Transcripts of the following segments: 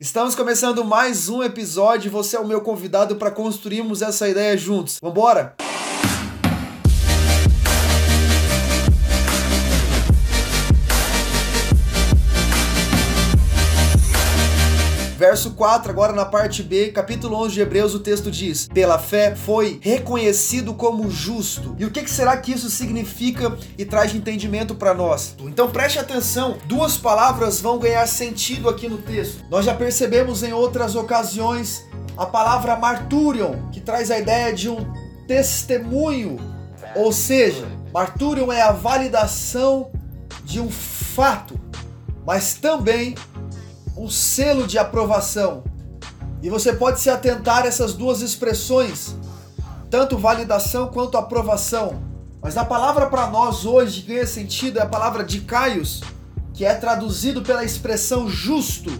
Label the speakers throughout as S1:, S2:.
S1: Estamos começando mais um episódio você é o meu convidado para construirmos essa ideia juntos. Vambora? Verso 4, agora na parte B, capítulo 11 de Hebreus, o texto diz: Pela fé foi reconhecido como justo. E o que, que será que isso significa e traz entendimento para nós? Então preste atenção, duas palavras vão ganhar sentido aqui no texto. Nós já percebemos em outras ocasiões a palavra marturion, que traz a ideia de um testemunho, ou seja, marturion é a validação de um fato, mas também um selo de aprovação. E você pode se atentar a essas duas expressões, tanto validação quanto aprovação. Mas a palavra para nós hoje ganha sentido é a palavra de Caios, que é traduzido pela expressão justo.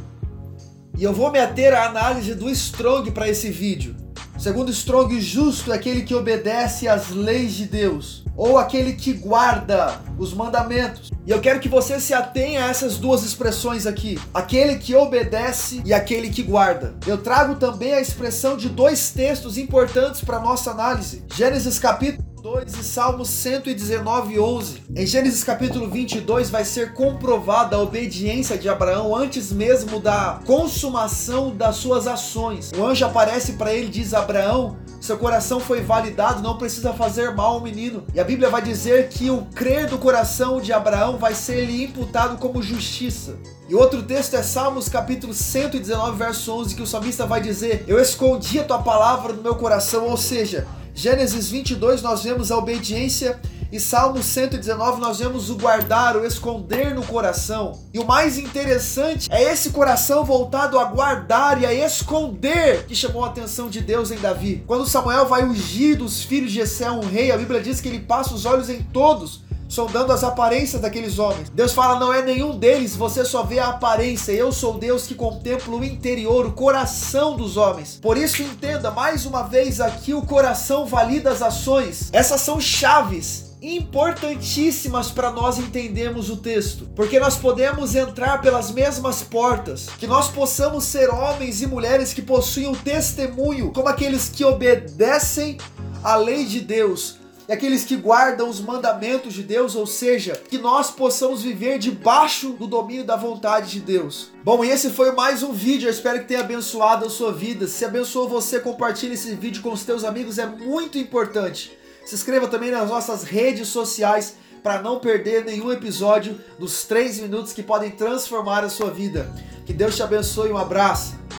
S1: E eu vou me ater à análise do Strong para esse vídeo. Segundo Strong, justo é aquele que obedece às leis de Deus ou aquele que guarda os mandamentos. E eu quero que você se atenha a essas duas expressões aqui: aquele que obedece e aquele que guarda. Eu trago também a expressão de dois textos importantes para nossa análise. Gênesis capítulo 2 e Salmos 119, 11. Em Gênesis capítulo 22 vai ser comprovada a obediência de Abraão antes mesmo da consumação das suas ações. O anjo aparece para ele e diz: Abraão, seu coração foi validado, não precisa fazer mal ao menino. E a Bíblia vai dizer que o crer do coração de Abraão vai ser lhe imputado como justiça. E outro texto é Salmos capítulo 119, verso 11, que o salmista vai dizer: Eu escondi a tua palavra no meu coração, ou seja, Gênesis 22 nós vemos a obediência e Salmo 119 nós vemos o guardar, o esconder no coração. E o mais interessante é esse coração voltado a guardar e a esconder que chamou a atenção de Deus em Davi. Quando Samuel vai ungir dos filhos de Jessé um rei, a Bíblia diz que ele passa os olhos em todos sondando as aparências daqueles homens. Deus fala: não é nenhum deles, você só vê a aparência. Eu sou Deus que contemplo o interior, o coração dos homens. Por isso, entenda mais uma vez aqui: o coração valida as ações. Essas são chaves importantíssimas para nós entendermos o texto, porque nós podemos entrar pelas mesmas portas, que nós possamos ser homens e mulheres que possuem o testemunho, como aqueles que obedecem à lei de Deus, aqueles que guardam os mandamentos de Deus, ou seja, que nós possamos viver debaixo do domínio da vontade de Deus. Bom, e esse foi mais um vídeo, eu espero que tenha abençoado a sua vida. Se abençoou você, compartilhe esse vídeo com os teus amigos, é muito importante. Se inscreva também nas nossas redes sociais para não perder nenhum episódio dos 3 minutos que podem transformar a sua vida. Que Deus te abençoe, um abraço.